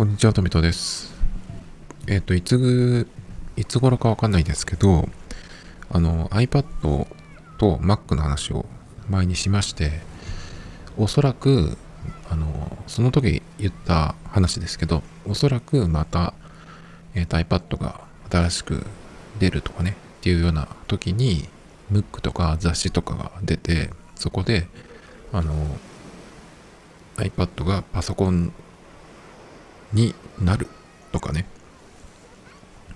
こんにちは、とみとです。えっ、ー、と、いつぐ、いつ頃かわかんないですけど、あの、iPad と Mac の話を前にしまして、おそらく、あの、その時言った話ですけど、おそらくまた、えっ、ー、と、iPad が新しく出るとかね、っていうような時に、MOOC とか雑誌とかが出て、そこで、あの、iPad がパソコンになるとかね。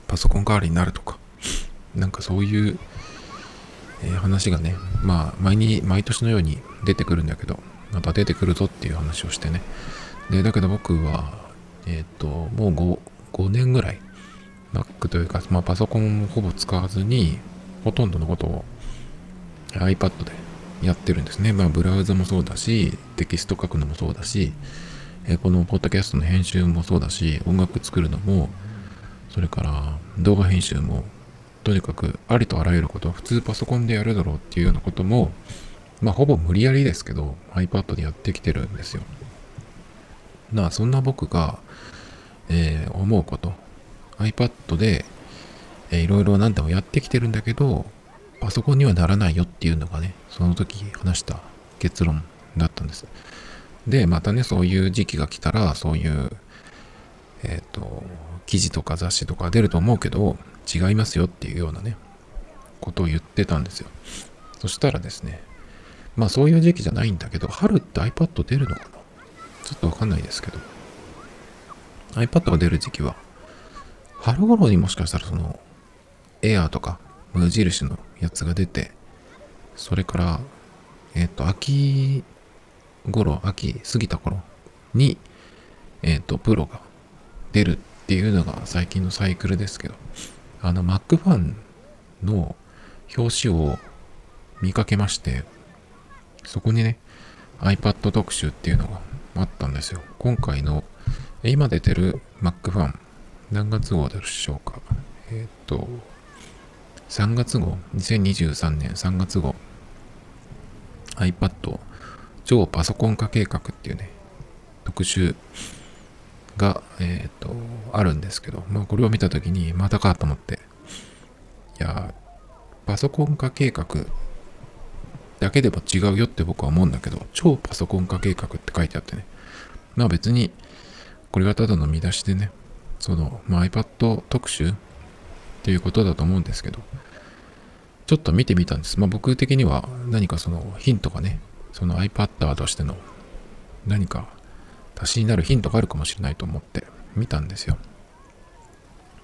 パソコン代わりになるとか。なんかそういう、えー、話がね、まあ、毎に、毎年のように出てくるんだけど、また出てくるぞっていう話をしてね。で、だけど僕は、えっ、ー、と、もう 5, 5年ぐらい、Mac というか、まあ、パソコンをほぼ使わずに、ほとんどのことを iPad でやってるんですね。まあ、ブラウザもそうだし、テキスト書くのもそうだし、えこのポッドキャストの編集もそうだし、音楽作るのも、それから動画編集も、とにかくありとあらゆること、普通パソコンでやるだろうっていうようなことも、まあほぼ無理やりですけど、iPad でやってきてるんですよ。まあそんな僕が、えー、思うこと、iPad で、えー、いろいろ何でもやってきてるんだけど、パソコンにはならないよっていうのがね、その時話した結論だったんです。で、またね、そういう時期が来たら、そういう、えっ、ー、と、記事とか雑誌とか出ると思うけど、違いますよっていうようなね、ことを言ってたんですよ。そしたらですね、まあそういう時期じゃないんだけど、春って iPad 出るのかな？ちょっとわかんないですけど、iPad が出る時期は、春頃にもしかしたらその、Air とか無印のやつが出て、それから、えっ、ー、と、秋頃、秋過ぎた頃に、えっ、ー、と、プロが出るっていうのが最近のサイクルですけど、あの、Mac ファンの表紙を見かけまして、そこにね、iPad 特集っていうのがあったんですよ。今回の、今出てる Mac ファン、何月号でしょうか。えっ、ー、と、3月号、2023年3月号、iPad 超パソコン化計画っていうね、特集が、えっ、ー、と、あるんですけど、まあこれを見たときに、またかと思って、いや、パソコン化計画だけでも違うよって僕は思うんだけど、超パソコン化計画って書いてあってね、まあ別に、これはただの見出しでね、その、まあ、iPad 特集っていうことだと思うんですけど、ちょっと見てみたんです。まあ僕的には何かそのヒントがね、その iPad としての何か足しになるヒントがあるかもしれないと思って見たんですよ。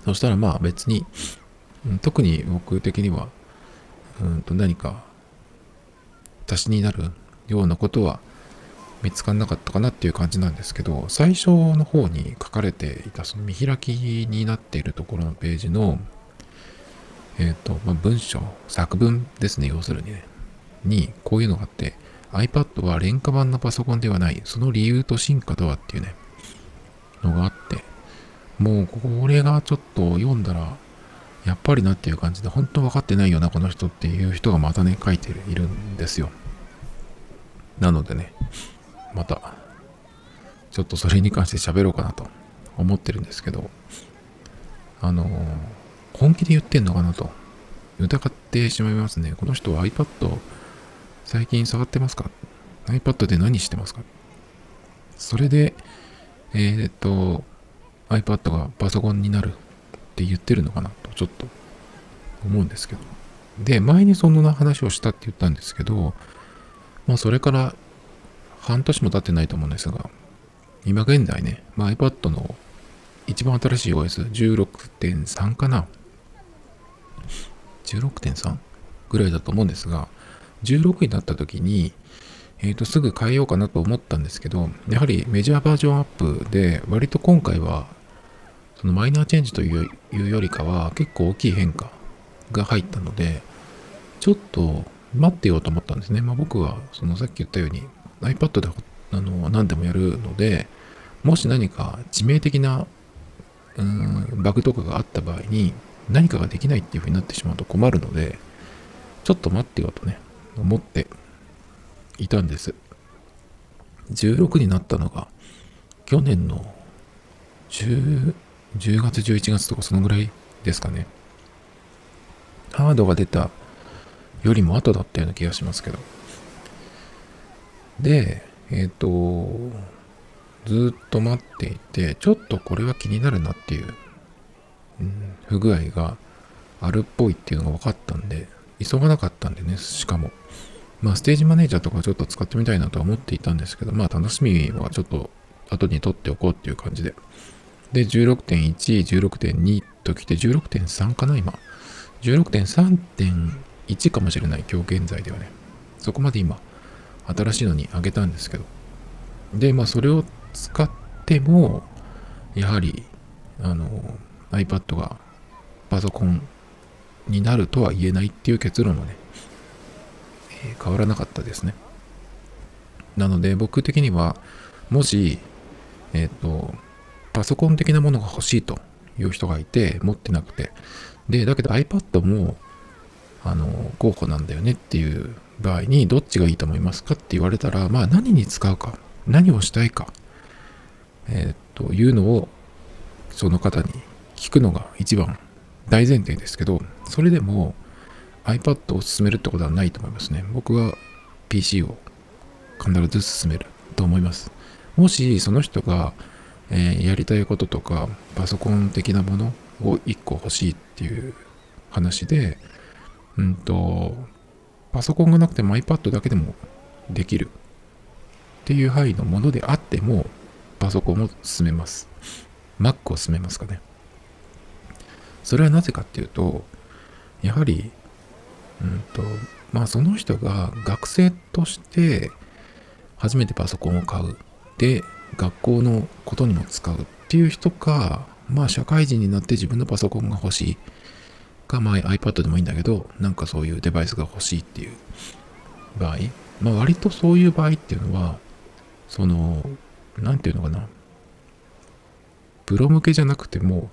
そしたらまあ別に、特に僕的には、うんと何か足しになるようなことは見つからなかったかなっていう感じなんですけど、最初の方に書かれていたその見開きになっているところのページの、えっ、ー、と、まあ、文章、作文ですね、要するにね、にこういうのがあって、iPad は廉価版のパソコンではない。その理由と進化とはっていうね、のがあって、もうこれがちょっと読んだら、やっぱりなっていう感じで、本当分かってないよな、この人っていう人がまたね、書いているんですよ。なのでね、また、ちょっとそれに関して喋ろうかなと思ってるんですけど、あの本気で言ってんのかなと疑ってしまいますね。この人は iPad 最近触ってますか ?iPad で何してますか？それで、えー、っと、iPad がパソコンになるって言ってるのかなとちょっと思うんですけど。で、前にそんな話をしたって言ったんですけど、まあそれから半年も経ってないと思うんですが、今現在ね、まあ、iPad の一番新しい OS16.3 かな ?16.3? ぐらいだと思うんですが、16になった時に、えっ、ー、と、すぐ変えようかなと思ったんですけど、やはりメジャーバージョンアップで、割と今回は、そのマイナーチェンジというよりかは、結構大きい変化が入ったので、ちょっと待ってようと思ったんですね。まあ僕は、そのさっき言ったように、iPad であの何でもやるので、もし何か致命的なうんバグとかがあった場合に、何かができないっていう風になってしまうと困るので、ちょっと待ってよとね、思っていたんです。16になったのが去年の 10, 10月、11月とかそのぐらいですかね。ハードが出たよりも後だったような気がしますけど。で、えっ、ー、と、ずっと待っていて、ちょっとこれは気になるなっていう、うん、不具合があるっぽいっていうのが分かったんで、急がなかったんでね、しかも。まあ、ステージマネージャーとかちょっと使ってみたいなとは思っていたんですけど、まあ、楽しみはちょっと後に取っておこうっていう感じで。で、16.1、16.2ときて、16.3かな、今。16.3.1かもしれない、今日現在ではね。そこまで今、新しいのにあげたんですけど。で、まあ、それを使っても、やはり、あの、iPad がパソコンになるとは言えないっていう結論はね、変わらなかったですね。なので、僕的には、もし、えっ、ー、と、パソコン的なものが欲しいという人がいて、持ってなくて、で、だけど iPad も、あの、候補なんだよねっていう場合に、どっちがいいと思いますかって言われたら、まあ何に使うか、何をしたいか、えー、というのを、その方に聞くのが一番大前提ですけど、それでも iPad を進めるってことはないと思いますね。僕は PC を必ず進めると思います。もしその人が、えー、やりたいこととかパソコン的なものを1個欲しいっていう話で、うんと、パソコンがなくても iPad だけでもできるっていう範囲のものであっても、パソコンを進めます。Mac を進めますかね。それはなぜかっていうと、やはり、うんと、まあその人が学生として初めてパソコンを買う。で、学校のことにも使うっていう人か、まあ社会人になって自分のパソコンが欲しい。か、まあ iPad でもいいんだけど、なんかそういうデバイスが欲しいっていう場合、まあ割とそういう場合っていうのは、その、なんていうのかな、プロ向けじゃなくても、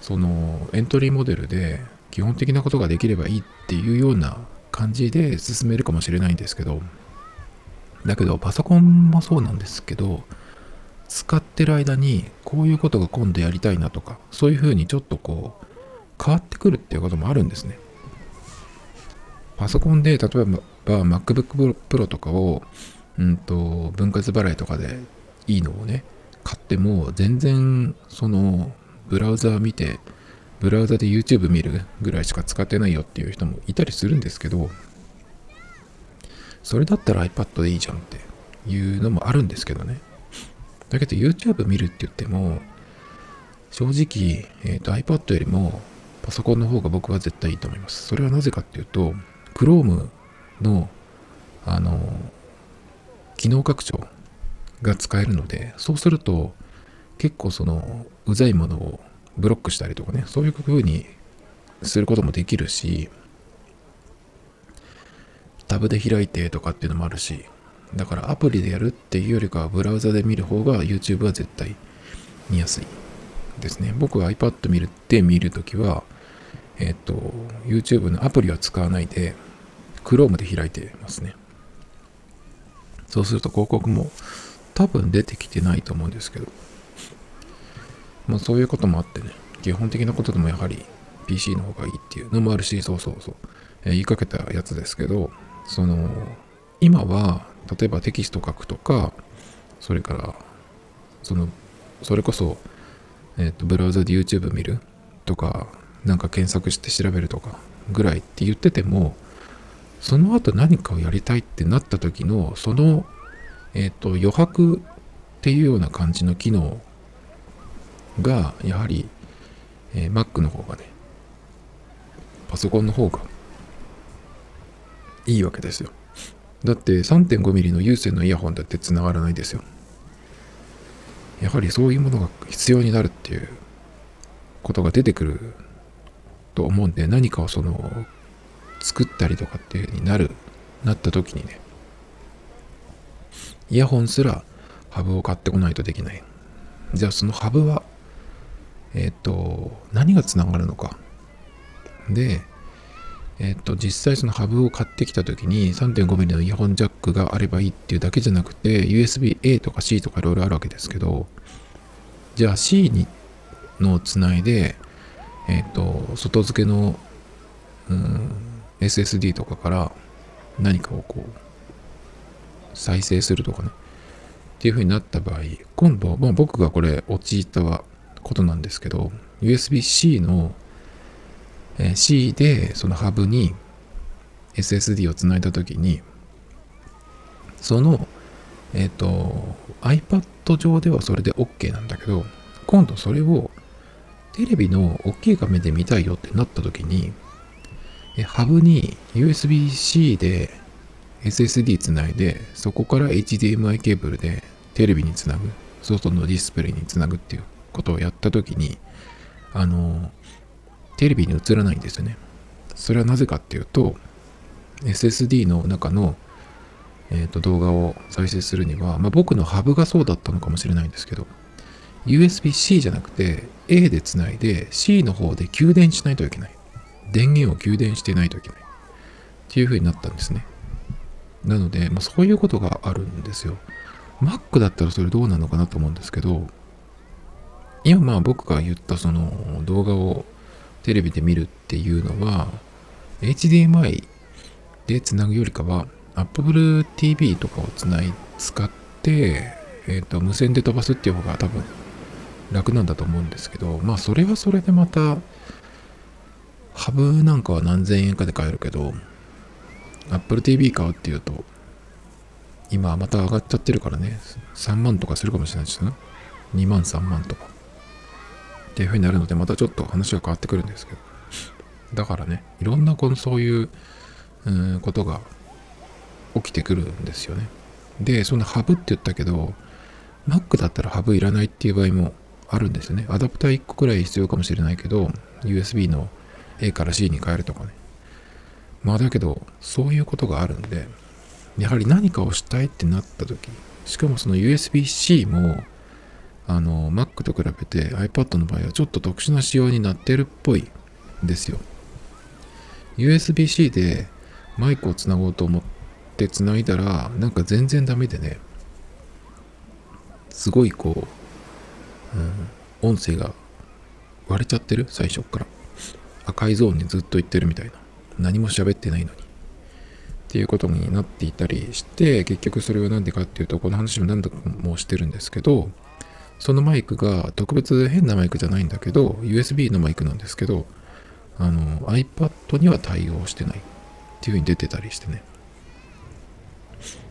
そのエントリーモデルで基本的なことができればいいっていうような感じで進めるかもしれないんですけど、だけどパソコンもそうなんですけど、使ってる間にこういうことが今度やりたいなとか、そういうふうにちょっとこう変わってくるっていうこともあるんですね。パソコンで例えば MacBook Pro とかを、うんと、分割払いとかでいいのをね、買っても全然そのブラウザー見て、ブラウザで YouTube 見るぐらいしか使ってないよっていう人もいたりするんですけど、それだったら iPad でいいじゃんっていうのもあるんですけどね。だけど YouTube 見るって言っても、正直、えーと、iPad よりもパソコンの方が僕は絶対いいと思います。それはなぜかっていうと、Chrome の、あの、機能拡張が使えるので、そうすると、結構その、うざいものをブロックしたりとかね、そういう風にすることもできるし、タブで開いてとかっていうのもあるし、だからアプリでやるっていうよりかはブラウザで見る方が YouTube は絶対見やすいですね。僕は iPad 見るって見るときは、えっ、ー、と、YouTube のアプリは使わないで、Chrome で開いてますね。そうすると広告も多分出てきてないと思うんですけど、まあそういうこともあってね、基本的なことでもやはり PC の方がいいっていうのもあるし、そうそうそう、えー、言いかけたやつですけど、その、今は例えばテキスト書くとか、それから、その、それこそ、えっ、ー、と、ブラウザで YouTube 見るとか、なんか検索して調べるとかぐらいって言ってても、その後何かをやりたいってなった時の、その、えっ、ー、と、余白っていうような感じの機能が、やはり、えー、Mac の方がね、パソコンの方がいいわけですよ。だって 3.5mm の有線のイヤホンだって繋がらないですよ。やはりそういうものが必要になるっていうことが出てくると思うんで、何かをその、作ったりとかっていう風になる、なった時にね、イヤホンすらハブを買ってこないとできない。じゃあそのハブは、えっ、ー、と、何が繋がるのか。で、えっと、実際そのハブを買ってきた時に 3.5mm のイヤホンジャックがあればいいっていうだけじゃなくて USB-A とか C とかいろいろあるわけですけどじゃあ C にのつないで、えっ、ー、と、外付けの、うん、SSD とかから何かをこう、再生するとかね。っていう風になった場合、今度、まあ、僕がこれ陥ったことなんですけど、USB-C の、えー、C でそのハブに SSD をつないだときに、その、えっ、ー、と、iPad 上ではそれで OK なんだけど、今度それをテレビの大きい画面で見たいよってなった時に、ハブに USB-C で SSD つないで、そこから HDMI ケーブルでテレビにつなぐ、外のディスプレイにつなぐっていうことをやった時に、あの、テレビに映らないんですよね。それはなぜかっていうと、SSD の中の、えーと、動画を再生するには、まあ、僕のハブがそうだったのかもしれないんですけど、USB-C じゃなくて A でつないで C の方で給電しないといけない。電源を給電してないといけない。っていう風になったんですね。なので、まあ、そういうことがあるんですよ。Mac だったらそれどうなのかなと思うんですけど、今まあ僕が言ったその動画をテレビで見るっていうのは HDMI でつなぐよりかは Apple TV とかをつない使って、え、ー、と無線で飛ばすっていう方が多分楽なんだと思うんですけどまあそれはそれでまたハブなんかは何千円かで買えるけど Apple TV 買うっていうと今また上がっちゃってるからね。3万とかするかもしれないですよ。ね2万3万とか。っていう風になるのでまたちょっと話が変わってくるんですけどだからねいろんなこのそういううことが起きてくるんですよねでそのハブって言ったけど Mac だったらハブいらないっていう場合もあるんですよね。アダプター1個くらい必要かもしれないけど、USB の A から C に変えるとかね。まあだけど、そういうことがあるんで、やはり何かをしたいってなった時、しかもその USB-C も、あの、Mac と比べて iPad の場合はちょっと特殊な仕様になってるっぽいんですよ。USB-C でマイクをつなごうと思ってつないだら、なんか全然ダメでね、すごいこう、うん、音声が割れちゃってる？最初から。赤いゾーンにずっと言ってるみたいな。何も喋ってないのに。っていうことになっていたりして結局それは何でかっていうとこの話も何度もしてるんですけどそのマイクが特別変なマイクじゃないんだけど USB のマイクなんですけどあの iPad には対応してないっていう風に出てたりしてね。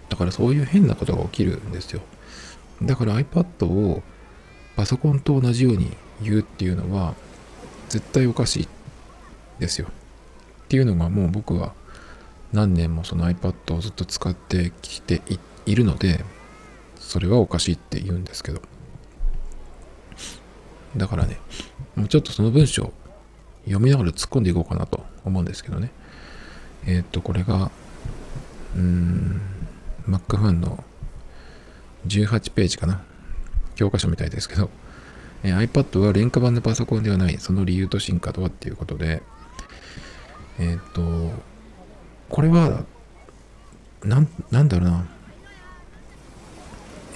だからそういう変なことが起きるんですよ。だから iPad をパソコンと同じように言うっていうのは絶対おかしいですよ。っていうのがもう僕は何年もその iPad をずっと使ってきているのでそれはおかしいって言うんですけど。だからねもうちょっとその文章読みながら突っ込んでいこうかなと思うんですけどね。えー、っとこれがうーん MacFun の18ページかな。教科書みたいですけど、えー、iPad は廉価版のパソコンではない、その理由と進化とはっていうことで、えっ、と、これは、なん、なんだろうな、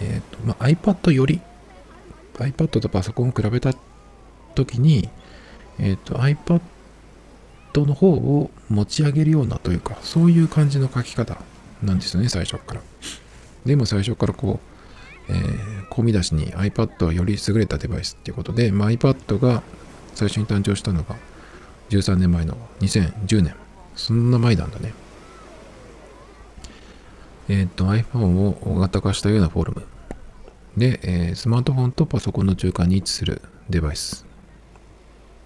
えっ、と、まあ、iPad より、iPad とパソコンを比べた時に、えっ、と、iPad の方を持ち上げるようなというか、そういう感じの書き方なんですよね、最初から。でも最初からこう、えー、込み出しに iPad はより優れたデバイスっていうことで、まあ、iPad が最初に誕生したのが13年前の2010年。そんな前なんだね。えっ、ー、と iPhone を大型化したようなフォルム。で、えー、スマートフォンとパソコンの中間に位置するデバイス。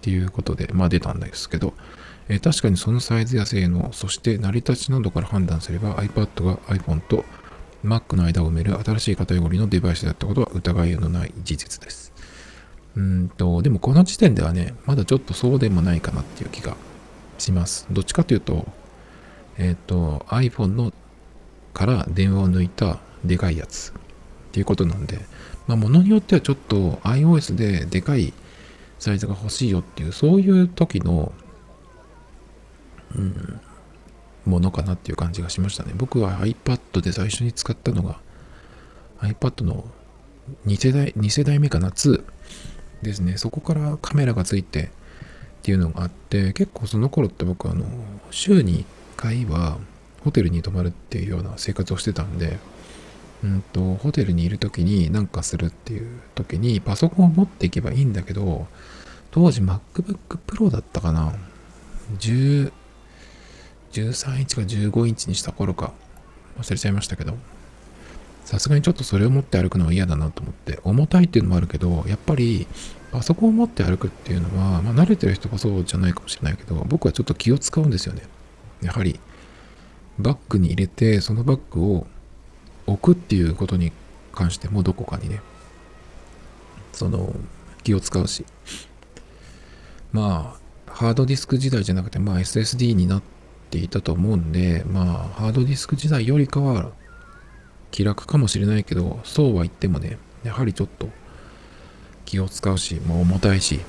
っていうことで、まあ出たんですけど、えー、確かにそのサイズや性能、そして成り立ちなどから判断すれば iPad が iPhone と Mac の間を埋める新しいカテゴリーのデバイスだったことは疑いのない事実です。うんと、でもこの時点ではね、まだちょっとそうでもないかなっていう気がします。どっちかというと、えっ、ー、と、iPhone のから電話を抜いたでかいやつていうことなんで、まあ、ものによってはちょっと iOS ででかいサイズが欲しいよっていう、そういう時の、うん、ものかなっていう感じがしましたね。僕は iPad で最初に使ったのが iPad の2世代、2世代目かな、2ですね。そこからカメラがついてっていうのがあって、結構その頃って僕あの、週に1回はホテルに泊まるっていうような生活をしてたんで、うんと、ホテルにいる時に何かするっていう時にパソコンを持っていけばいいんだけど、当時 MacBook Pro だったかな。10、13インチか15インチにした頃か忘れちゃいましたけど、さすがにちょっとそれを持って歩くのは嫌だなと思って、重たいっていうのもあるけど、やっぱりパソコンを持って歩くっていうのは、まあ慣れてる人がそうじゃないかもしれないけど、僕はちょっと気を使うんですよね。やはり、バッグに入れて、そのバッグを置くっていうことに関してもどこかにね、その気を使うし、まあ、ハードディスク時代じゃなくて、まあ SSD になっていたと思うんで、まあ、ハードディスク時代よりかは気楽かもしれないけど、そうは言ってもね、やはりちょっと気を使うし、まあ、重たいしっ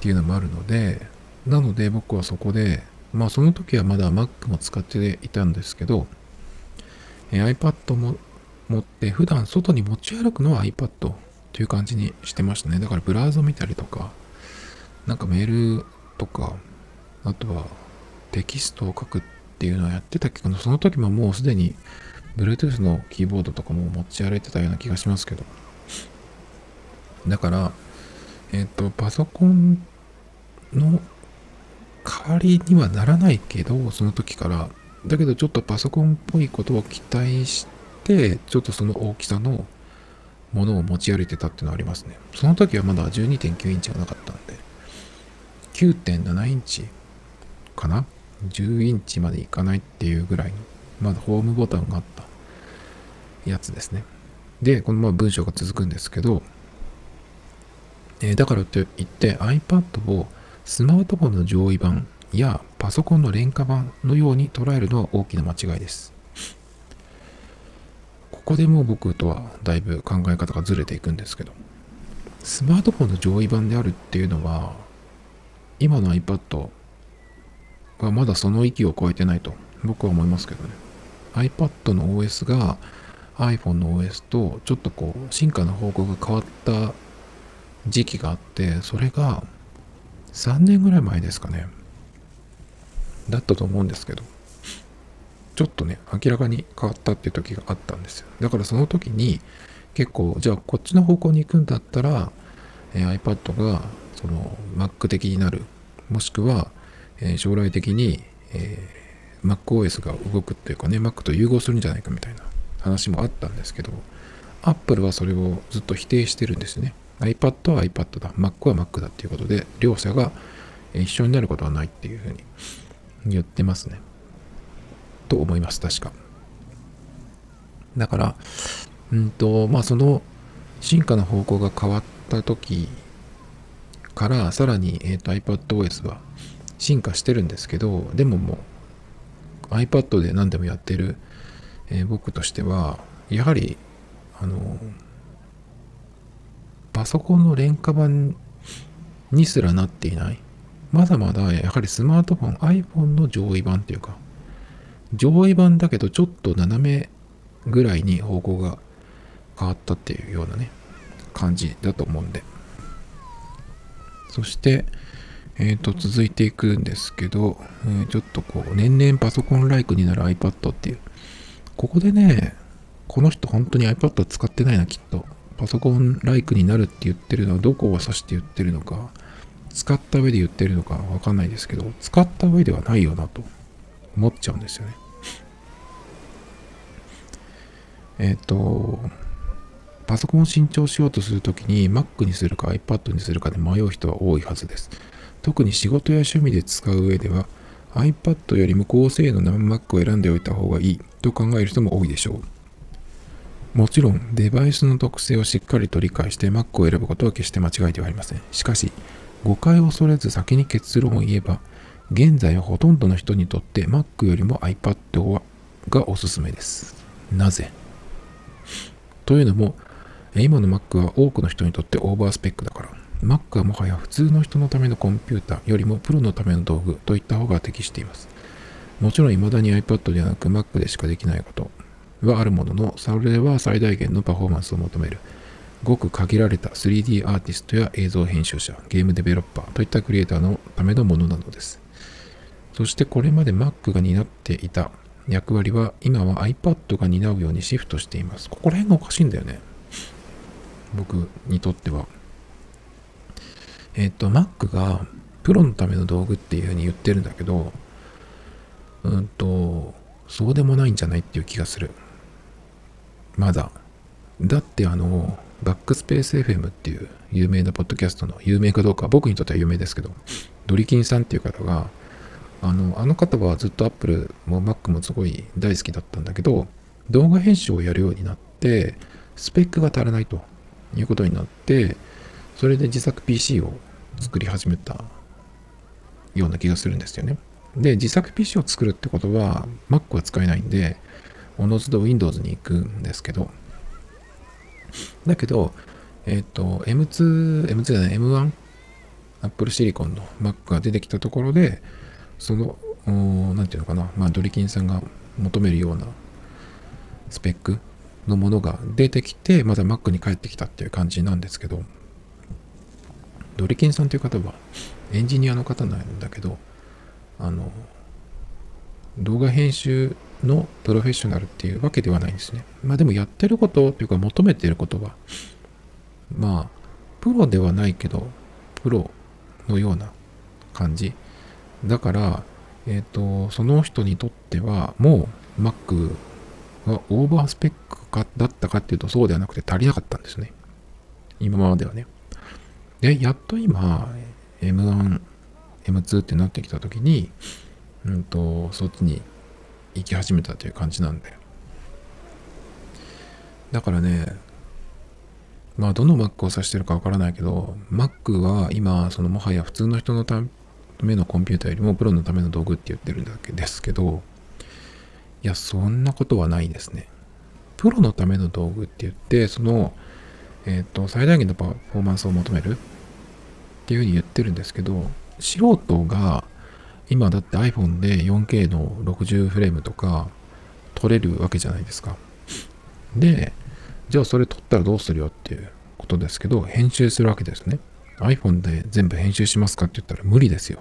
ていうのもあるので、なので僕はそこで、まあその時はまだ Mac も使っていたんですけど、iPad も持って普段外に持ち歩くのは iPad という感じにしてましたね。だからブラウザ見たりとか、なんかメールとか、あとはテキストを書くっていうのはやってたけど、その時ももうすでに Bluetooth のキーボードとかも持ち歩いてたような気がしますけど。だから、えっ、ー、と、パソコンの代わりにはならないけど、その時から、だけどちょっとパソコンっぽいことを期待して、ちょっとその大きさのものを持ち歩いてたっていうのはありますね。その時はまだ12.9インチがなかったんで、9.7インチかな？10インチまでいかないっていうぐらいの、まだホームボタンがあったやつですね。で、このまま文章が続くんですけど、えー、だからといって iPad をスマートフォンの上位版やパソコンの廉価版のように捉えるのは大きな間違いです。ここでもう僕とはだいぶ考え方がずれていくんですけど、スマートフォンの上位版であるっていうのは、今の iPad がまだその域を超えてないと僕は思いますけどね。iPad の OS が iPhone の OS とちょっとこう進化の方向が変わった時期があってそれが3年ぐらい前ですかね。だったと思うんですけど。ちょっとね明らかに変わったっていう時があったんですよだからその時に結構じゃあこっちの方向に行くんだったら、えー、iPad がその Mac 的になるもしくはえー、将来的に、えー、MacOS が動くっていうかね、Mac と融合するんじゃないかみたいな話もあったんですけど、Apple はそれをずっと否定してるんですね。iPad は iPad だ、Mac は Mac だっていうことで、両者が一緒になることはないっていうふうに言ってますね。と思います、確か。だから、うんと、まあその進化の方向が変わった時から、さらに、えーと、iPadOS は進化してるんですけどでももう iPad で何でもやってる、えー、僕としてはやはりあのパソコンの廉価版にすらなっていないまだまだやはりスマートフォン iPhone の上位版っていうか上位版だけどちょっと斜めぐらいに方向が変わったっていうようなね感じだと思うんでそしてえっ、ー、と、続いていくんですけど、えー、ちょっとこう、年々パソコンライクになる iPad っていう。ここでね、この人本当に iPad 使ってないな、きっと。パソコンライクになるって言ってるのはどこを指して言ってるのか、使った上で言ってるのかわかんないですけど、使った上ではないよなと思っちゃうんですよね。えっ、ー、と、パソコンを新調しようとするときに Mac にするか iPad にするかで迷う人は多いはずです。特に仕事や趣味で使う上では iPad よりも高性能な Mac を選んでおいた方がいいと考える人も多いでしょう。もちろんデバイスの特性をしっかりと理解して Mac を選ぶことは決して間違いではありません。しかし、誤解を恐れず先に結論を言えば、現在はほとんどの人にとって Mac よりも iPad がおすすめです。なぜ？というのも、今の Mac は多くの人にとってオーバースペックだから。Mac はもはや普通の人のためのコンピュータよりもプロのための道具といった方が適しています。もちろん未だに iPad ではなく Mac でしかできないことはあるものの、それは最大限のパフォーマンスを求めるごく限られた 3D アーティストや映像編集者、ゲームデベロッパーといったクリエイターのためのものなのです。そしてこれまで Mac が担っていた役割は今は iPad が担うようにシフトしています。ここら辺がおかしいんだよね。僕にとっては。えっ、と、Mac がプロのための道具っていうふうに言ってるんだけど、うんと、そうでもないんじゃないっていう気がする。まだ。だってあの、バックスペース FM っていう有名なポッドキャストの有名かどうか僕にとっては有名ですけどドリキンさんっていう方があのあの方はずっと Apple も Mac もすごい大好きだったんだけど動画編集をやるようになってスペックが足らないということになってそれで自作 PC を作り始めたような気がするんですよね。で自作 PC を作るってことは Mac は使えないんでおのずと Windows に行くんですけど。だけど、えっ、ー、と、M2、M2 じゃない、M1、Apple Silicon の Mac が出てきたところで、その、何て言うのかな、まあ、ドリキンさんが求めるようなスペックのものが出てきて、また Mac に帰ってきたっていう感じなんですけど、ドリキンさんという方はエンジニアの方なんだけど、あの、動画編集のプロフェッショナルっていうわけではないんですね。まあでもやってることというか求めてることは、まあ、プロではないけど、プロのような感じ。だから、えっ、ー、と、その人にとっては、もう Mac はオーバースペックかだったかっていうとそうではなくて足りなかったんですね。今まではね。で、やっと今、M1、M2 ってなってきたときに、うんと、そっちに行き始めたという感じなんで。だからね、まあどの Mac を指してるかわからないけど、Mac は今、そのもはや普通の人のためのコンピューターよりもプロのための道具って言ってるんだけですけど、いや、そんなことはないですね。プロのための道具って言って、その、えっ、ー、と、最大限のパフォーマンスを求めるっていうふうに言ってるんですけど、素人が今だって iPhone で 4K の60フレームとか撮れるわけじゃないですか。で、じゃあそれ撮ったらどうするよっていうことですけど、編集するわけですね。iPhone で全部編集しますかって言ったら無理ですよ。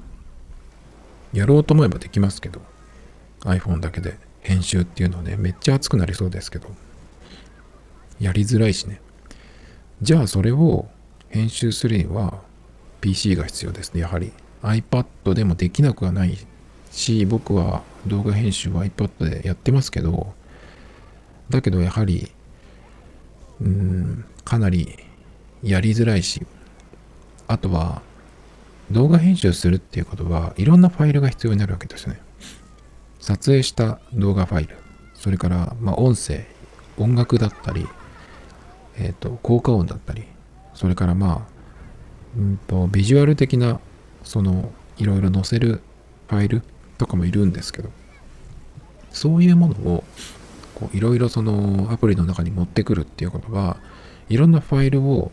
やろうと思えばできますけど、iPhone だけで編集っていうのはね、めっちゃ熱くなりそうですけど、やりづらいしね。じゃあそれを編集するには PC が必要ですね、やはり。iPad でもできなくはないし、僕は動画編集は iPad でやってますけど、だけどやはり、うん、かなりやりづらいし、あとは動画編集するっていうことはいろんなファイルが必要になるわけですね。撮影した動画ファイル、それからまあ音声、音楽だったり、えっ、ー、と、効果音だったり、それからまあ、うんと、ビジュアル的なそのいろいろ載せるファイルとかもいるんですけど。そういうものをこういろいろそのアプリの中に持ってくるっていうことはいろんなファイルを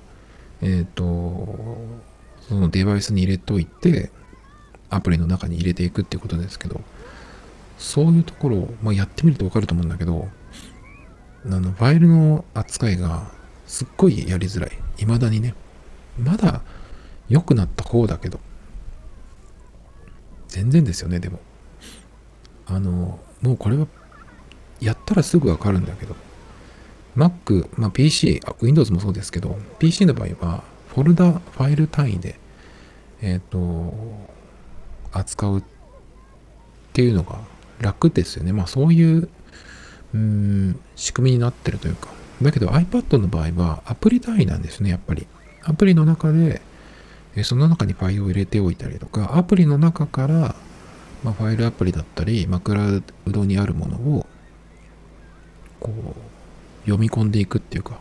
えっ、ー、とそのデバイスに入れといてアプリの中に入れていくっていうことですけどそういうところを、まあ、やってみるとわかると思うんだけどあのファイルの扱いがすっごいやりづらい。未だにね。まだ良くなった方だけど。全然ですよね、でも。あの、もうこれは、やったらすぐわかるんだけど、Mac、まあ、PC、Windows もそうですけど、PC の場合は、フォルダ、ファイル単位で、えっ、ー、と、扱うっていうのが楽ですよね。まあ、そういう、うん、仕組みになってるというか。だけど iPad の場合はアプリ単位なんですね、やっぱり。アプリの中で、その中にファイルを入れておいたりとか、アプリの中から、まあ、ファイルアプリだったり、まあ、クラウドにあるものを、こう、読み込んでいくっていうか、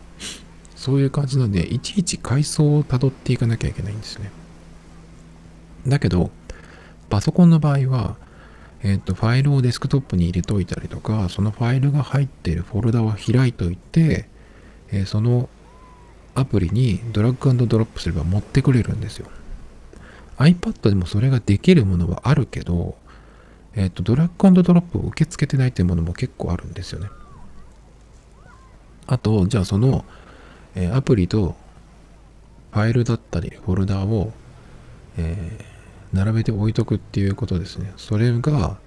そういう感じなので、いちいち階層を辿っていかなきゃいけないんですね。だけど、パソコンの場合は、えっ、ー、と、ファイルをデスクトップに入れといたりとか、そのファイルが入っているフォルダを開いといて、えー、そのアプリにドラッグドロップすれば持ってくれるんですよ。iPad でもそれができるものはあるけど、えっ、ー、と、ドラッグドロップを受け付けてないというものも結構あるんですよね。あと、じゃあその、えーアプリとファイルだったりフォルダを、えー並べて置いとくっていうことですね。それが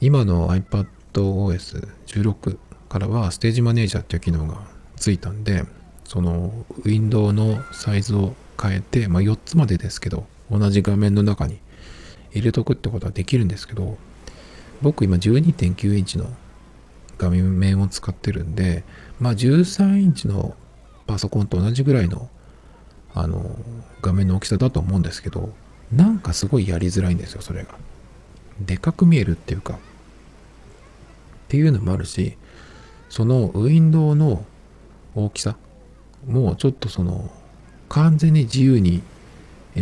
今の iPadOS16 からはステージマネージャーっていう機能がついたんで、そのウィンドウのサイズを変えて、まあ、4つまでですけど、同じ画面の中に入れとくってことはできるんですけど、僕今12.9インチの画面を使ってるんで、まあ13インチのパソコンと同じぐらいのあの画面の大きさだと思うんですけど、なんかすごいやりづらいんですよ、それが。でかく見えるっていうか。っていうのもあるし、そのウィンドウの大きさもうちょっとその完全に自由に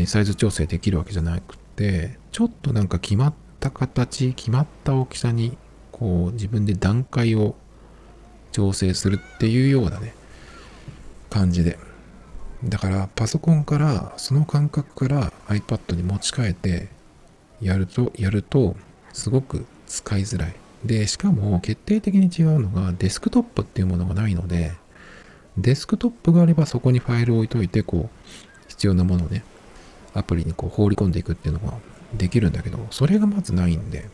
サイズ調整できるわけじゃなくて、ちょっとなんか決まった形、決まった大きさにこう自分で段階を調整するっていうようなね、感じで。だからパソコンからその感覚から iPad に持ち替えてやるとやるとすごく使いづらい。でしかも決定的に違うのがデスクトップっていうものがないのでデスクトップがあればそこにファイルを置いといてこう必要なものをねアプリにこう放り込んでいくっていうのができるんだけどそれがまずないんで。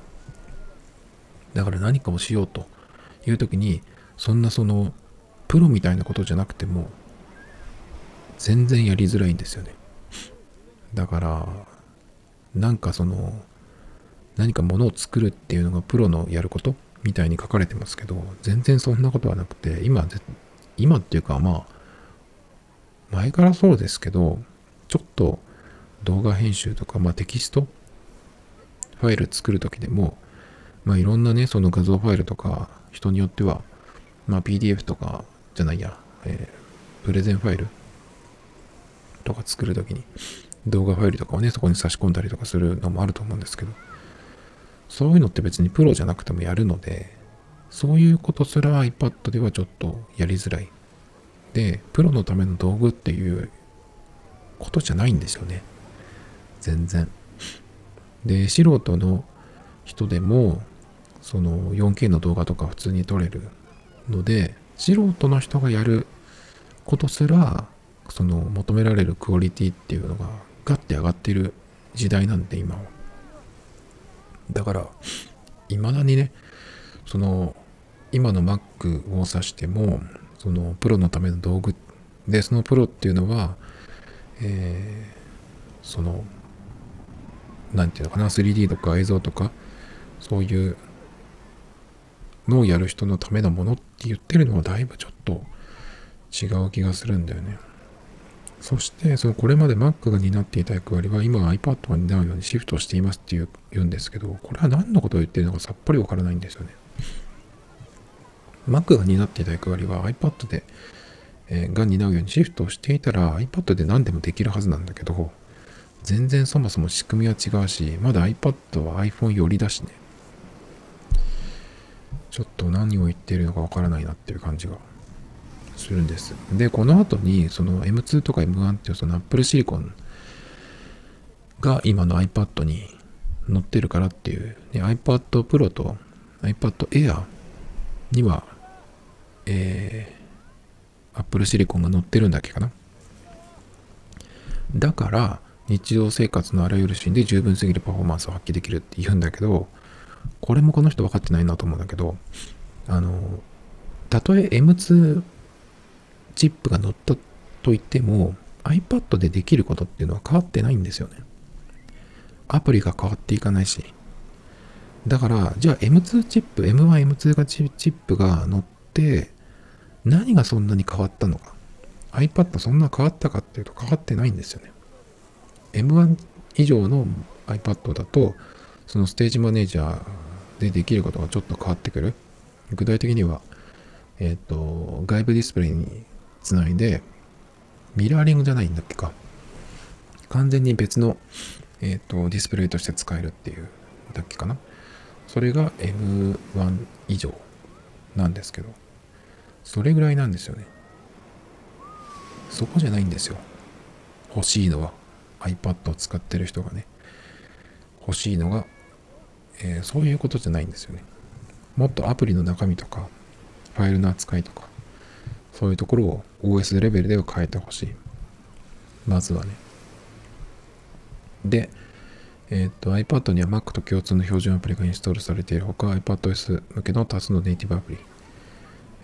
だから何かをしようという時にそんなそのプロみたいなことじゃなくても全然やりづらいんですよね。だから、なんかその、何か物を作るっていうのがプロのやること？みたいに書かれてますけど、全然そんなことはなくて、今、今っていうかまあ、前からそうですけど、ちょっと動画編集とか、まあテキスト？ファイル作るときでも、まあいろんなね、その画像ファイルとか、人によっては、まあ PDF とかじゃないや、えー、プレゼンファイルとか作るときに動画ファイルとかをね、そこに差し込んだりとかするのもあると思うんですけど、そういうのって別にプロじゃなくてもやるので、そういうことすら iPad ではちょっとやりづらい。で、プロのための道具っていうことじゃないんですよね。全然。で、素人の人でも、その 4K の動画とか普通に撮れるので、素人の人がやることすらその求められるクオリティっていうのがガッて上がってる時代なんで今は。だからいまだにねその今の Mac を指してもそのプロのための道具でそのプロっていうのはえー、その何て言うのかな 3D とか映像とかそういうのをやる人のためのものって言ってるのはだいぶちょっと違う気がするんだよね。そして、そのこれまで Mac が担っていた役割は今 iPad が担うようにシフトしていますって言うんですけど、これは何のことを言ってるのかさっぱりわからないんですよね。Mac が担っていた役割は iPad で、えー、が担うようにシフトをしていたら iPad で何でもできるはずなんだけど、全然そもそも仕組みは違うし、まだ iPad は iPhone 寄りだしね。ちょっと何を言ってるのかわからないなっていう感じがするんです。で、この後にその M2 とか M1 っていうその Apple Silicon が今の iPad に載ってるからっていう、ね、iPad Pro と iPad Air には、えー、Apple Silicon が載ってるんだっけかな。だから、日常生活のあらゆるシーンで十分すぎるパフォーマンスを発揮できるって言うんだけど、これもこの人分かってないなと思うんだけど、あの、たとえ M2 チップが乗ったといっても iPad でできることっていうのは変わってないんですよね。アプリが変わっていかないし。だから、じゃあ M2 チップ、M1、M2 がチップが乗って、何がそんなに変わったのか。iPad そんな変わったかっていうと変わってないんですよね。M1 以上の iPad だと、そのステージマネージャーでできることがちょっと変わってくる。具体的には、えっ、ー、と、外部ディスプレイにつないで、ミラーリングじゃないんだっけか。完全に別の、えっ、ー、と、ディスプレイとして使えるっていうだっけかな。それが M1 以上なんですけど、それぐらいなんですよね。そこじゃないんですよ。欲しいのは iPad を使ってる人がね、欲しいのが、えー、そういうことじゃないんですよね。もっとアプリの中身とか、ファイルの扱いとか、そういうところを OS レベルでは変えてほしい。まずはね。で、えっ、と iPad には Mac と共通の標準アプリがインストールされているほか iPadOS 向けの多数のネイティブアプリ、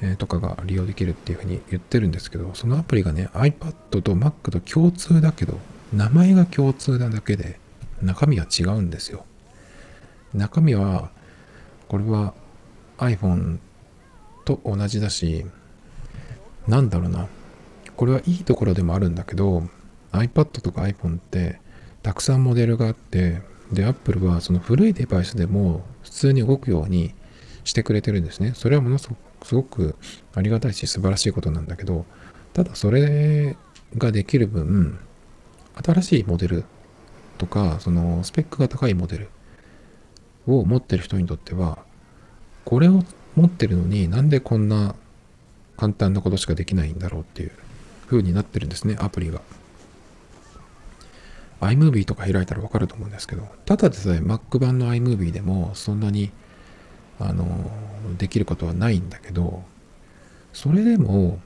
えーとかが利用できるっていうふうに言ってるんですけどそのアプリがね iPad と Mac と共通だけど名前が共通なだけで中身は違うんですよ中身はこれは iPhone と同じだしなんだろうな。これはいいところでもあるんだけど iPad とか iPhone ってたくさんモデルがあってで Apple はその古いデバイスでも普通に動くようにしてくれてるんですね。それはものすごくありがたいし素晴らしいことなんだけどただそれができる分新しいモデルとかそのスペックが高いモデルを持ってる人にとってはこれを持ってるのになんでこんな簡単なことしかできないんだろうっていう風になってるんですねアプリが。iMovie とか開いたらわかると思うんですけどただでさえ Mac 版の iMovie でもそんなにあのできることはないんだけどそれでも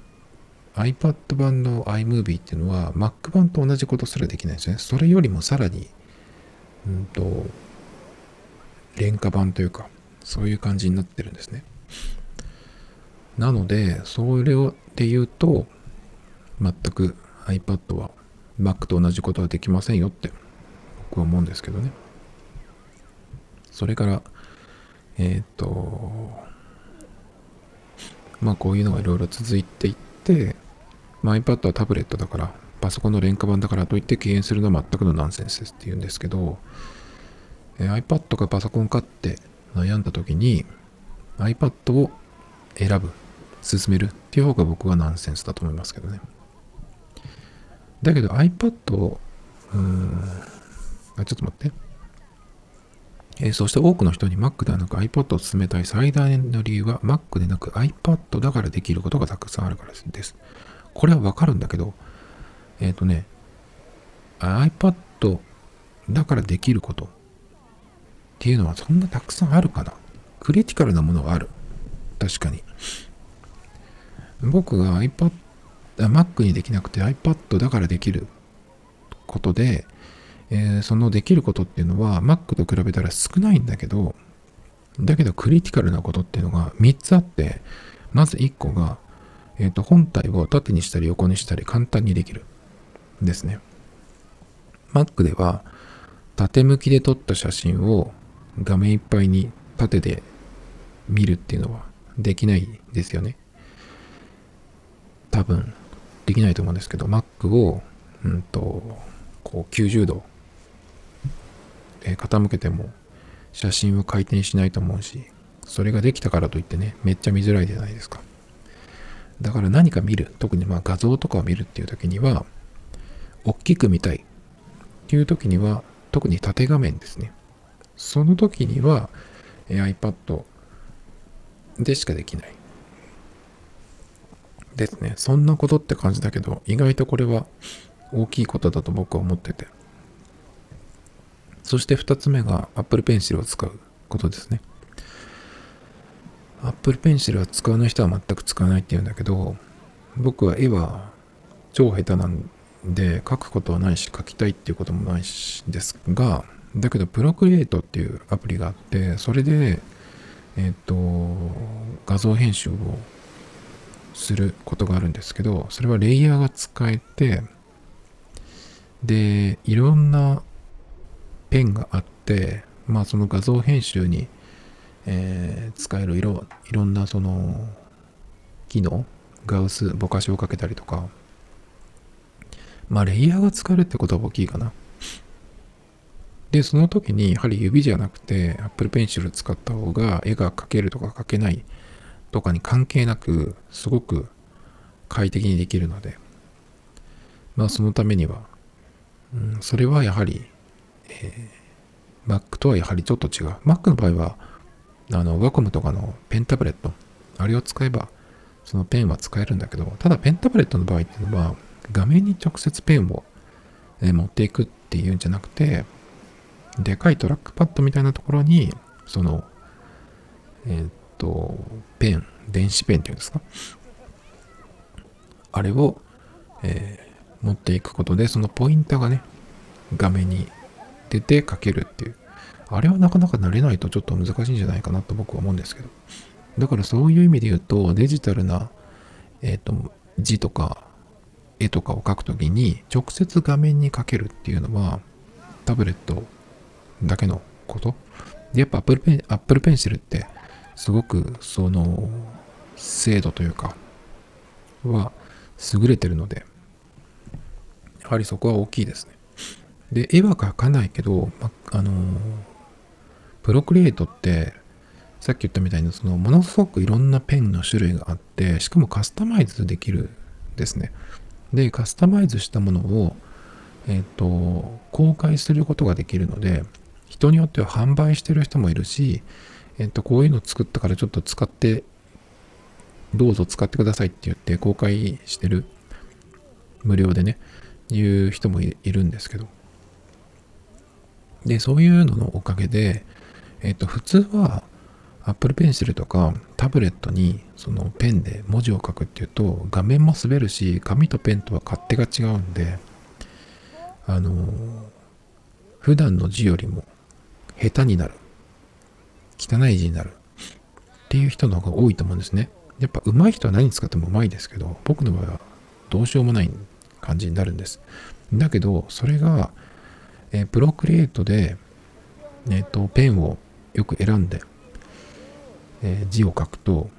iPad 版の iMovie っていうのは Mac 版と同じことすらできないんですね。それよりもさらにうんと廉価版というかそういう感じになってるんですね。なのでそれをで言うと全く iPad は Mac と同じことはできませんよって僕は思うんですけどね。それからえっ、ー、とまあこういうのがいろいろ続いていって、まあ、iPad はタブレットだからパソコンの廉価版だからといって敬遠するのは全くのナンセンスですって言うんですけど、え、iPad かパソコンかって悩んだ時に iPad を選ぶ進めるっていう方が僕はナンセンスだと思いますけどねだけど iPad を、うん、あ、ちょっと待って。えー、そして多くの人に Mac ではなく iPad を進めたい最大の理由は Mac でなく iPad だからできることがたくさんあるからです。これはわかるんだけど、えっ、ー、とね、iPad だからできることっていうのはそんなたくさんあるかなクリティカルなものはある。確かに。僕が iPad Mac にできなくて iPad だからできることで、えー、そのできることっていうのは Mac と比べたら少ないんだけど、だけどクリティカルなことっていうのが3つあって、まず1個が、えっ、ー、と、本体を縦にしたり横にしたり簡単にできる。ですね。Mac では縦向きで撮った写真を画面いっぱいに縦で見るっていうのはできないですよね。多分。できないと思うんですけど、Mac を、うんと、こう90度、え傾けても写真は回転しないと思うし、それができたからといってね、めっちゃ見づらいじゃないですか。だから何か見る、特にま画像とかを見るっていう時には、大きく見たいっていう時には、特に縦画面ですね。その時には、iPad でしかできない。ですね。そんなことって感じだけど、意外とこれは大きいことだと僕は思ってて。そして2つ目が Apple Pencil を使うことですね。Apple Pencil は使わない人は全く使わないって言うんだけど、僕は絵は超下手なんで描くことはないし描きたいっていうこともないしですが、だけど Procreate っていうアプリがあって、それで、えっ、と、画像編集をすることがあるんですけど、それはレイヤーが使えて、で、いろんなペンがあって、まあその画像編集に、えー、使える色、いろんなその機能、ガウス、ぼかしをかけたりとか、まあレイヤーが使えるってことは大きいかな。で、その時にやはり指じゃなくて Apple Pencil 使った方が絵が描けるとか描けないとかに関係なく、すごく快適にできるので、まあそのためには、うん、それはやはり、えー、Mac とはやはりちょっと違う。Mac の場合は、あの、ワコムとかのペンタブレット、あれを使えば、そのペンは使えるんだけど、ただペンタブレットの場合っていうのは、画面に直接ペンを、え、持っていくっていうんじゃなくて、でかいトラックパッドみたいなところに、その、えー、と、ペン、電子ペンっていうんですか？あれを、えー、持っていくことで、そのポインターがね、画面に出て書けるっていう。あれはなかなか慣れないとちょっと難しいんじゃないかなと僕は思うんですけど。だからそういう意味で言うと、デジタルな、えっ、と、字とか絵とかを描くときに直接画面に描けるっていうのはタブレットだけのこと？でやっぱ Apple Pen, Apple Pencil ってすごくその精度というかは優れてるのでやはりそこは大きいですね。で絵は描かないけど、ま、あのプロクリエイトってさっき言ったみたいにそのものすごくいろんなペンの種類があってしかもカスタマイズできるんですね。で、カスタマイズしたものを、えっ、と、公開することができるので、人によっては販売してる人もいるし、えっ、と、こういうの作ったからちょっと使って、どうぞ使ってくださいって言って公開してる、無料でね、いう人もいるんですけど。で、そういうののおかげで、えっ、と、普通は、Apple Pencil とかタブレットにそのペンで文字を書くっていうと画面も滑るし紙とペンとは勝手が違うんであの普段の字よりも下手になる。汚い字になる。っていう人の方が多いと思うんですね。やっぱ上手い人は何使っても上手いですけど僕の場合はどうしようもない感じになるんです。だけどそれが、えー、プロクリエイトで、えーとペンをよく選んでえー、字を書くと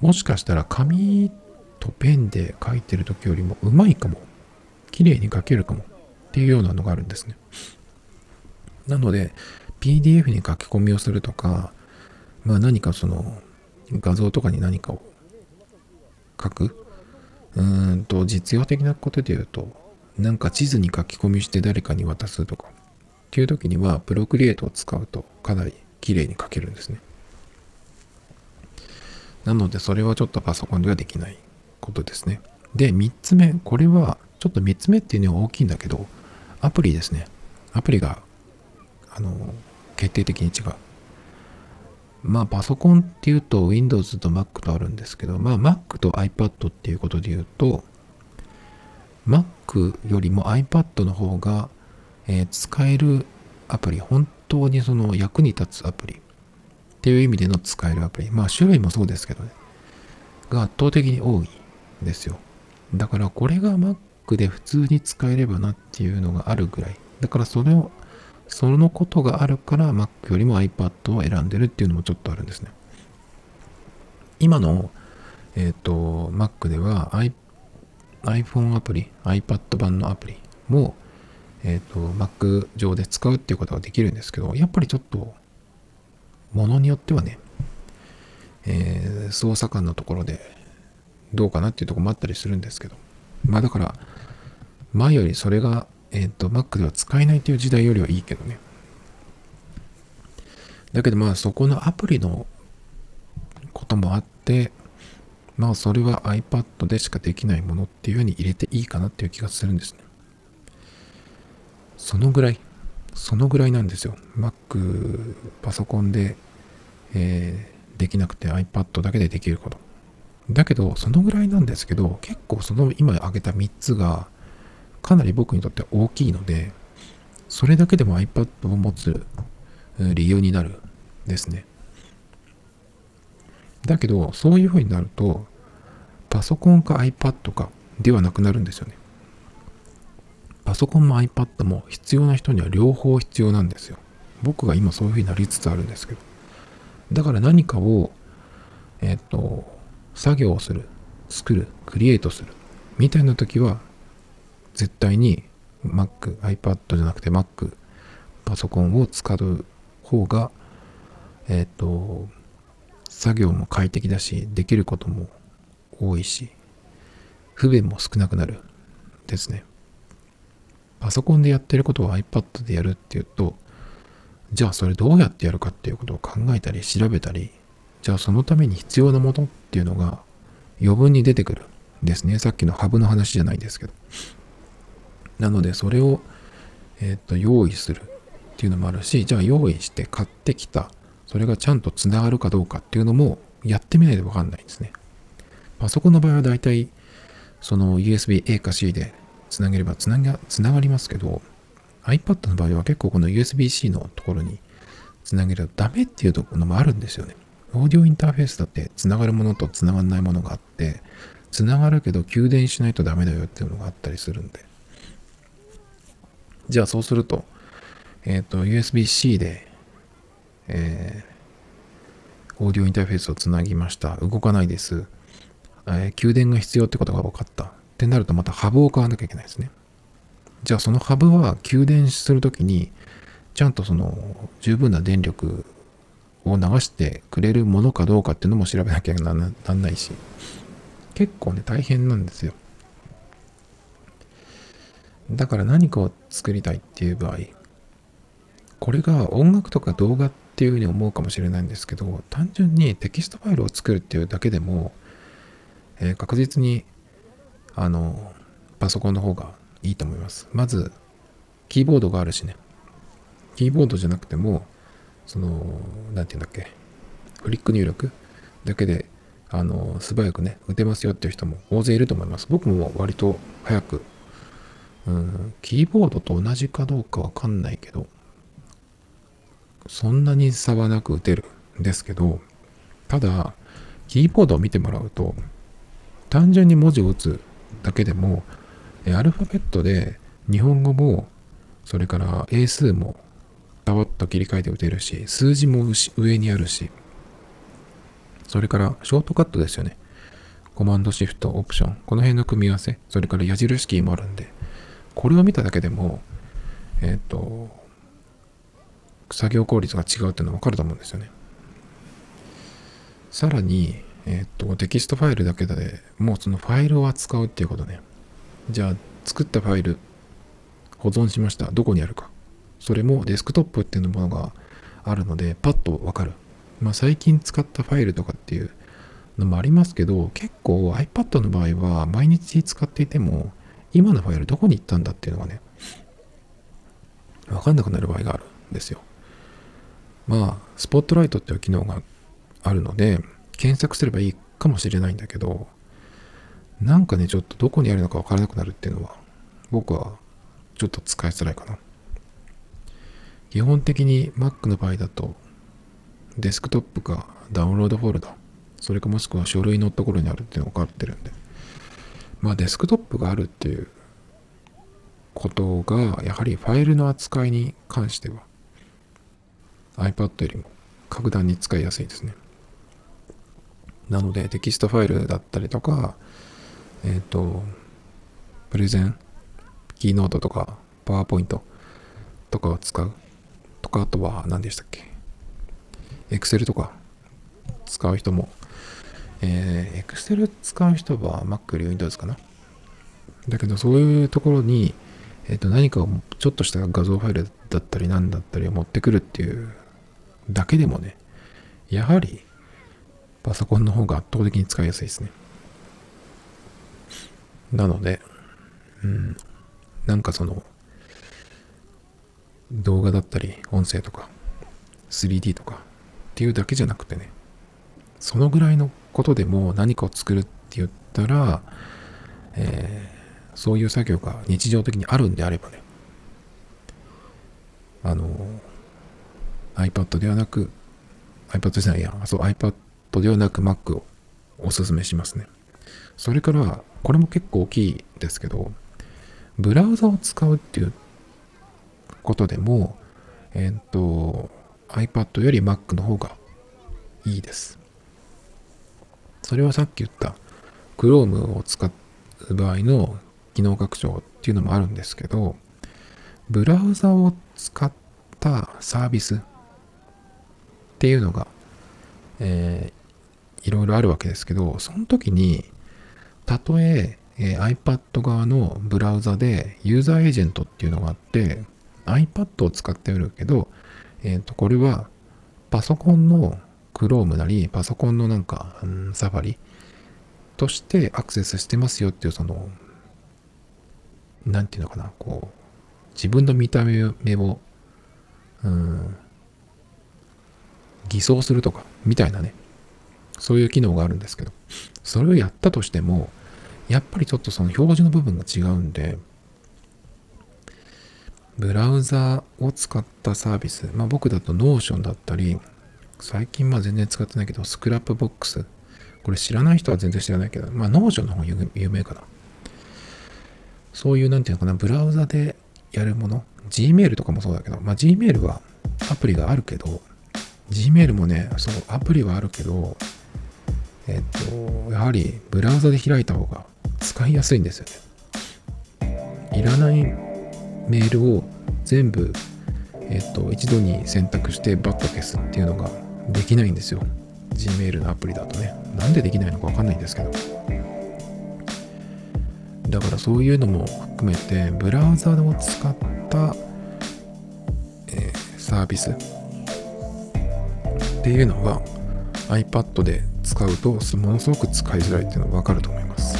もしかしたら紙とペンで書いてる時よりもうまいかも。綺麗に書けるかも。っていうようなのがあるんですね。なので PDF に書き込みをするとかまあ何かその画像とかに何かを書くうーんと実用的なことで言うとなんか地図に書き込みして誰かに渡すとかっていう時にはプロクリエイトを使うとかなり綺麗に書けるんですねなのでそれはちょっとパソコンではできないことですね。で、3つ目。これは、ちょっと3つ目っていうのは大きいんだけど、アプリですね。アプリが、あの、決定的に違う。まあ、パソコンっていうと Windows と Mac とあるんですけど、まあ、Mac と iPad っていうことで言うと、Mac よりも iPad の方が、えー、使えるアプリ、本当にその役に立つアプリっていう意味での使えるアプリ。まあ種類もそうですけどね。が圧倒的に多いですよ。だからこれが Mac で普通に使えればなっていうのがあるぐらい。だからそれを、そのことがあるから Mac よりも iPad を選んでるっていうのもちょっとあるんですね。今の、えっ、ー、と、Mac では iPhone アプリ、iPad 版のアプリも、えっ、ー、と、Mac 上で使うっていうことができるんですけど、やっぱりちょっとものによってはね、えー、捜査官のところでどうかなっていうとこもあったりするんですけど、まあだから、前よりそれが、えっ、ー、と、Mac では使えないっていう時代よりはいいけどね。だけどまあそこのアプリのこともあって、まあそれは iPad でしかできないものっていうふうに入れていいかなっていう気がするんですね。そのぐらいそのぐらいなんですよ。Mac、パソコンで、えー、できなくて iPad だけでできること。だけど、そのぐらいなんですけど、結構その今挙げた3つがかなり僕にとっては大きいので、それだけでも iPad を持つ理由になるですね。だけど、そういうふうになると、パソコンか iPad かではなくなるんですよね。パソコンも iPad も必要な人には両方必要なんですよ。僕が今そういう風になりつつあるんですけど。だから何かを、えっ、と、作業をする、作る、クリエイトする、みたいな時は、絶対に Mac、iPad じゃなくて Mac、パソコンを使う方が、えっ、と、作業も快適だし、できることも多いし、不便も少なくなるですね。パソコンでやってることを iPad でやるっていうと、じゃあそれどうやってやるかっていうことを考えたり調べたり、じゃあそのために必要なものっていうのが余分に出てくるんですね。さっきのハブの話じゃないですけど。なのでそれを、えっ、ー、と用意するっていうのもあるし、じゃあ用意して買ってきた、それがちゃんとつながるかどうかっていうのもやってみないとわかんないんですね。パソコンの場合は大体その USB-A か C でつなげればつながつながりますけど、iPad の場合は結構この USB-C のところにつなげるとダメっていうところもあるんですよね。オーディオインターフェースだってつながるものとつながらないものがあって、つながるけど給電しないとダメだよっていうのがあったりするんで。じゃあそうすると、えっ、ー、と、USB-C で、えー、オーディオインターフェースをつなぎました。動かないです。えー、給電が必要ってことが分かった。ってなるとまたハブを買わなきゃいけないですね。じゃあそのハブは給電するときにちゃんとその十分な電力を流してくれるものかどうかっていうのも調べなきゃならないし結構ね大変なんですよ。だから何かを作りたいっていう場合これが音楽とか動画っていうふうに思うかもしれないんですけど単純にテキストファイルを作るっていうだけでも、えー、確実にあのパソコンの方がいいと思います。まずキーボードがあるしね。キーボードじゃなくてもその何て言うんだっけフリック入力だけであの素早くね打てますよっていう人も大勢いると思います。僕も割と早くうん、キーボードと同じかどうかわかんないけど、そんなに差はなく打てるんですけど、ただ、キーボードを見てもらうと、単純に文字を打つだけでも、アルファベットで日本語も、それから英数も、ダワッと切り替えて打てるし、数字も上にあるし、それからショートカットですよね。コマンドシフト、オプション、この辺の組み合わせ、それから矢印キーもあるんで、これを見ただけでも、えっ、ー、と、作業効率が違うっていうのはわかると思うんですよね。さらに、えっ、ー、と、テキストファイルだけでもうそのファイルを扱うっていうことね。じゃあ、作ったファイル、保存しました。どこにあるか。それもデスクトップっていうものがあるので、パッとわかる。まあ、最近使ったファイルとかっていうのもありますけど、結構 iPad の場合は毎日使っていても、今のファイルどこに行ったんだっていうのがね、わかんなくなる場合があるんですよ。まあ、スポットライトっていう機能があるので、検索すればいいかもしれないんだけど、なんかね、ちょっとどこにあるのかわからなくなるっていうのは、僕はちょっと使いづらいかな。基本的に Mac の場合だと、デスクトップかダウンロードフォルダ、それかもしくは書類のところにあるっていうのが分かってるんで、まあデスクトップがあるっていうことが、やはりファイルの扱いに関しては iPad よりも格段に使いやすいですね。なのでテキストファイルだったりとか、えっ、ー、と、プレゼン、キーノートとか、パワーポイントとかを使うとか、あとは何でしたっけ？Excel とか使う人もえー、Excel 使う人は Mac より Windows かな。だけど、そういうところに、えっ、ー、と、何かをちょっとした画像ファイルだったり何だったりを持ってくるっていうだけでもね、やはりパソコンの方が圧倒的に使いやすいですね。なので、うん、なんかその、動画だったり音声とか 3D とかっていうだけじゃなくてね、そのぐらいのことでも何かを作るって言ったら、えー、そういう作業が日常的にあるんであればね、あの、iPad ではなく、iPad じゃないや、そう、iPad ではなく Mac をおすすめしますね。それから、これも結構大きいですけど、ブラウザを使うっていうことでも、えっ、と、iPad より Mac の方がいいです。それはさっき言った Chrome を使う場合の機能拡張っていうのもあるんですけど、ブラウザを使ったサービスっていうのが、えー、いろいろあるわけですけど、その時に、たとええー、iPad 側のブラウザでユーザーエージェントっていうのがあって iPad を使っておるけど、えっ、ー、と、これはパソコンの Chrome なり、パソコンのなんか、うん、サファリとしてアクセスしてますよっていう、その、なんていうのかな、こう、自分の見た目を、うん、偽装するとか、みたいなね、そういう機能があるんですけど、それをやったとしても、やっぱりちょっとその表示の部分が違うんで、ブラウザを使ったサービス、まあ僕だと Notion だったり、最近まあ全然使ってないけど、 Scrapbox。これ知らない人は全然知らないけど、まあ Notion の方が有名かな。そういうなんていうのかな、ブラウザでやるもの、Gmail とかもそうだけど、まあ Gmail はアプリがあるけど、Gmail もね、そう、アプリはあるけど、えっと、やはりブラウザで開いた方が使いやすいんですよね。いらないメールを全部、えっと、一度に選択してバッと消すっていうのができないんですよ。Gmail のアプリだとね。なんでできないのかわかんないんですけど。だからそういうのも含めて、ブラウザを使った、えー、サービスっていうのは iPad で使うとものすごく使いづらいっていうのはわかると思います。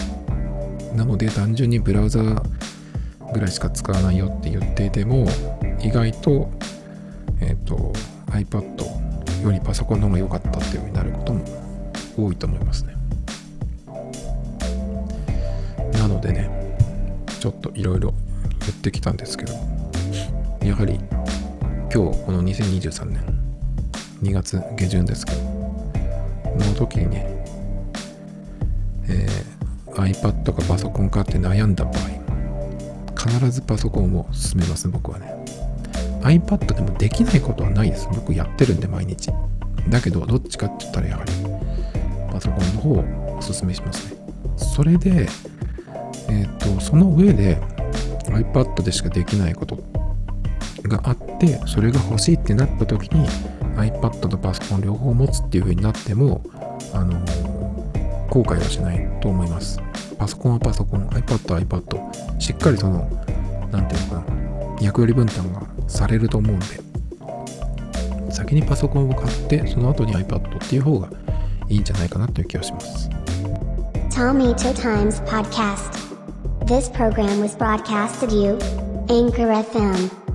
なので単純にブラウザぐらいしか使わないよって言っていても意外と,、えーと、iPad よりパソコンの方が良かったっていう風になることも多いと思いますね。なのでねちょっといろいろ言ってきたんですけどやはり今日この2023年2月下旬ですけどこの時にね、えー、iPad かパソコンかって悩んだ場合必ずパソコンを進めます僕はね iPad でもできないことはないです。僕やってるんで毎日。だけどどっちかって言ったらやはりパソコンの方をおすすめしますね。それでえっ、ー、とその上で iPad でしかできないことがあってそれが欲しいってなった時に iPad とパソコン両方持つっていう風になってもあの後悔はしないと思います。パソコンはパソコン iPad は iPad しっかりその何て言うのかな。役割分担がされると思うんで先にパソコンを買ってその後に iPad っていう方がいいんじゃないかなという気がします Tomito Times Podcast This program was broadcasted you Anchor FM